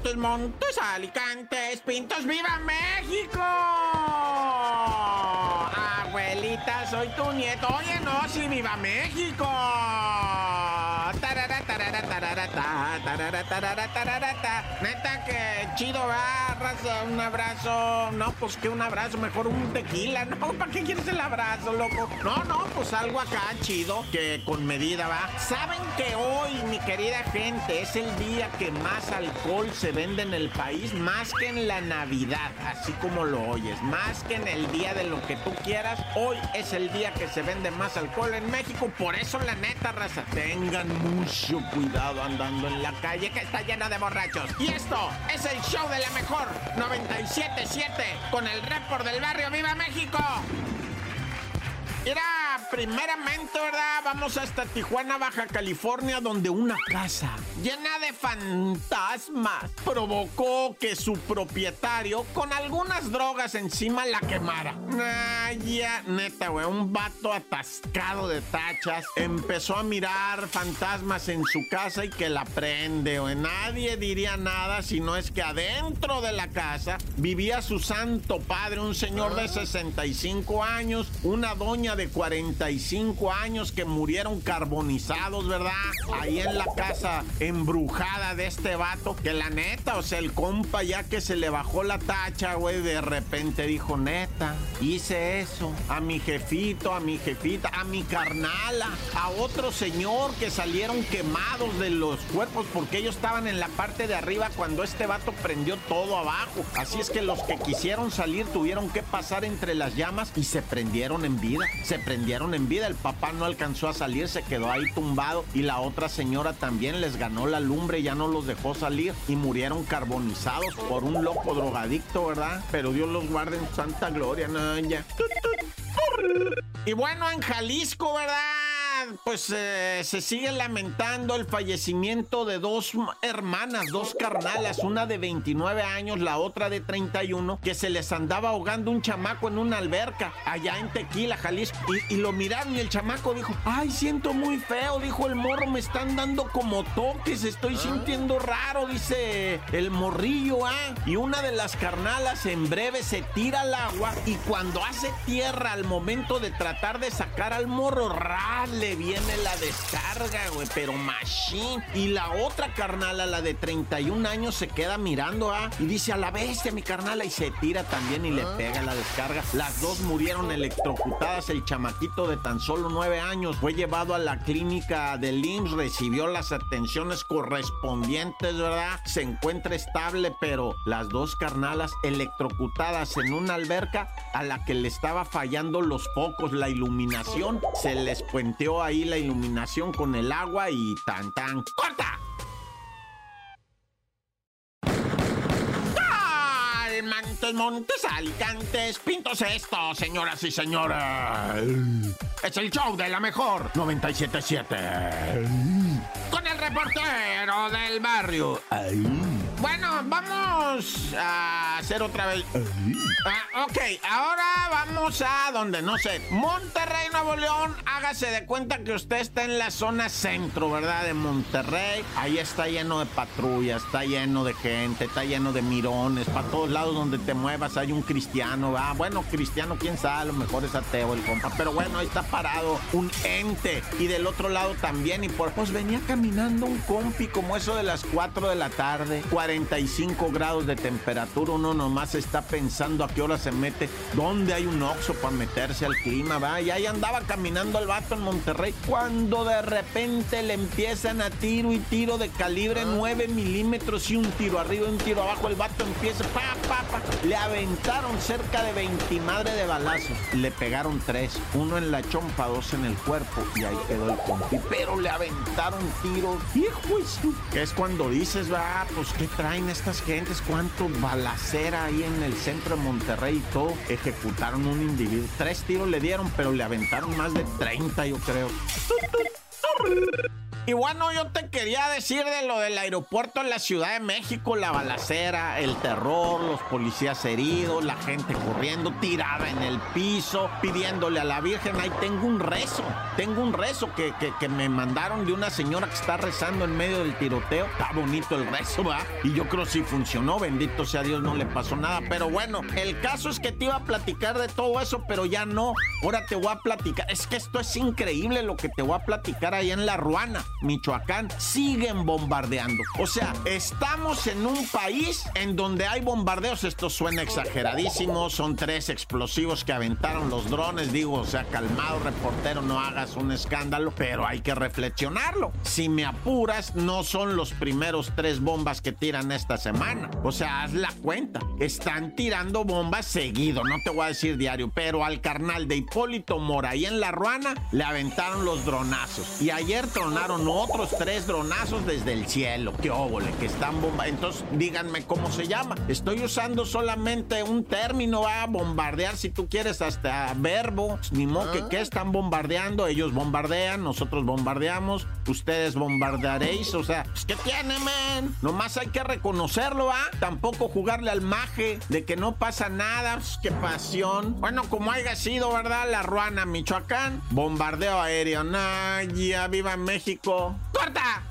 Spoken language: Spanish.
Montes, Montes, Alicantes, Pintos, ¡Viva México! Abuelita, soy tu nieto. Oye, no, sí, ¡Viva México! Neta que chido, va, raza, un abrazo. No, pues que un abrazo, mejor un tequila, ¿no? ¿Para qué quieres el abrazo, loco? No, no, pues algo acá chido, que con medida va. ¿Saben que hoy, mi querida gente, es el día que más alcohol se vende en el país? Más que en la Navidad, así como lo oyes. Más que en el día de lo que tú quieras. Hoy es el día que se vende más alcohol en México. Por eso, la neta, raza, tengan mucho cuidado andando en la calle que está llena de borrachos. Y esto es el show de la mejor 977 con el report del barrio Viva México. Primeramente, ¿verdad? Vamos hasta Tijuana, Baja California, donde una casa llena de fantasmas provocó que su propietario, con algunas drogas encima, la quemara. Ay, ya, neta, güey, un vato atascado de tachas empezó a mirar fantasmas en su casa y que la prende, güey. Nadie diría nada si no es que adentro de la casa vivía su santo padre, un señor de 65 años, una doña de 45 años que murieron carbonizados, ¿verdad? Ahí en la casa embrujada de este vato, que la neta, o sea, el compa ya que se le bajó la tacha, güey, de repente dijo, neta, hice eso a mi jefito, a mi jefita, a mi carnala, a otro señor que salieron quemados de los cuerpos porque ellos estaban en la parte de arriba cuando este vato prendió todo abajo. Así es que los que quisieron salir tuvieron que pasar entre las llamas y se prendieron en vida. Se prendieron en vida. El papá no alcanzó a salir, se quedó ahí tumbado y la otra señora también les ganó la lumbre, ya no los dejó salir y murieron carbonizados por un loco drogadicto, ¿verdad? Pero Dios los guarde en santa gloria, no, ya. Y bueno, en Jalisco, ¿verdad? Pues eh, se sigue lamentando el fallecimiento de dos hermanas, dos carnalas, una de 29 años, la otra de 31, que se les andaba ahogando un chamaco en una alberca allá en Tequila, Jalisco. Y, lo miraron y el chamaco dijo, ay, siento muy feo, dijo el morro, me están dando como toques, estoy sintiendo raro, dice el morrillo, ¿ah? Y una de las carnalas en breve se tira al agua y cuando hace tierra al momento de tratar de sacar al morro, rale viene la descarga, güey, pero machine. Y la otra carnala, la de 31 años, se queda mirando, ¿ah? Y dice, a la bestia, mi carnala, y se tira también y le pega la descarga. Las dos murieron electrocutadas. El chamaquito de tan solo 9 años fue llevado a la clínica de IMSS, recibió las atenciones correspondientes, ¿verdad? Se encuentra estable, pero las dos carnalas electrocutadas en una alberca a la que le estaba fallando los focos, la iluminación, se les puenteó ahí la iluminación con el agua y tan tan corta. Montes, Montes, Alicantes, Pintos esto, señoras y señores. Es el show de la mejor 977. Reportero del barrio. Bueno, vamos a hacer otra vez. Ah, ok, ahora vamos a donde no sé. Monterrey, Nuevo León. Hágase de cuenta que usted está en la zona centro, ¿verdad? De Monterrey. Ahí está lleno de patrullas, está lleno de gente, está lleno de mirones. Para todos lados donde te muevas hay un cristiano, ¿va? Bueno, cristiano, quién sabe, a lo mejor es ateo el compa. Pero bueno, ahí está parado un ente. Y del otro lado también. Y por pues venía caminando un compi como eso de las 4 de la tarde. 45 grados de temperatura, uno nomás está pensando a qué hora se mete, dónde hay un oxo para meterse al clima, va, y ahí andaba caminando el vato en Monterrey, cuando de repente le empiezan a tiro y tiro de calibre 9 ah. milímetros y un tiro arriba y un tiro abajo, el vato empieza, pa, pa, pa, le aventaron cerca de 20 madre de balazos, le pegaron tres, uno en la chompa, dos en el cuerpo, y ahí quedó el compi, pero le aventaron tiros, hijo, que es cuando dices, va, pues qué traen estas gentes? ¿Cuánto balacera ahí en el centro de Monterrey y todo? Ejecutaron un individuo. Tres tiros le dieron, pero le aventaron más de 30, yo creo. Y bueno, yo te quería decir de lo del aeropuerto en la Ciudad de México, la balacera, el terror, los policías heridos, la gente corriendo, tirada en el piso, pidiéndole a la Virgen, ahí tengo un rezo, tengo un rezo que, que, me mandaron de una señora que está rezando en medio del tiroteo. Está bonito el rezo, va. Y yo creo que sí funcionó, bendito sea Dios, no le pasó nada. Pero bueno, el caso es que te iba a platicar de todo eso, pero ya no. Ahora te voy a platicar. Es que esto es increíble lo que te voy a platicar ahí en La Ruana, Michoacán. Siguen bombardeando. O sea, estamos en un país en donde hay bombardeos. Esto suena exageradísimo. Son tres explosivos que aventaron los drones. Digo, o sea, calmado, reportero, no hagas un escándalo, pero hay que reflexionarlo. Si me apuras, no son los primeros tres bombas que tiran esta semana. O sea, haz la cuenta. Están tirando bombas seguido. No te voy a decir diario, pero al carnal de Hipólito Mora y en La Ruana le aventaron los dronazos. Y ayer tronaron otros tres dronazos desde el cielo. Qué óvole, que están bomba. Entonces, díganme cómo se llama. Estoy usando solamente un término, a bombardear si tú quieres hasta verbo. Ni modo que, que están bombardeando. Ellos bombardean, nosotros bombardeamos, ustedes bombardearéis. O sea, pues, ¿qué tiene, men? Nomás hay que reconocerlo, ¿ah? Tampoco jugarle al maje de que no pasa nada. Pues, qué pasión. Bueno, como haya sido, ¿verdad? La Ruana, Michoacán. Bombardeo aéreo. Nah, ya viva México. ¡Corta!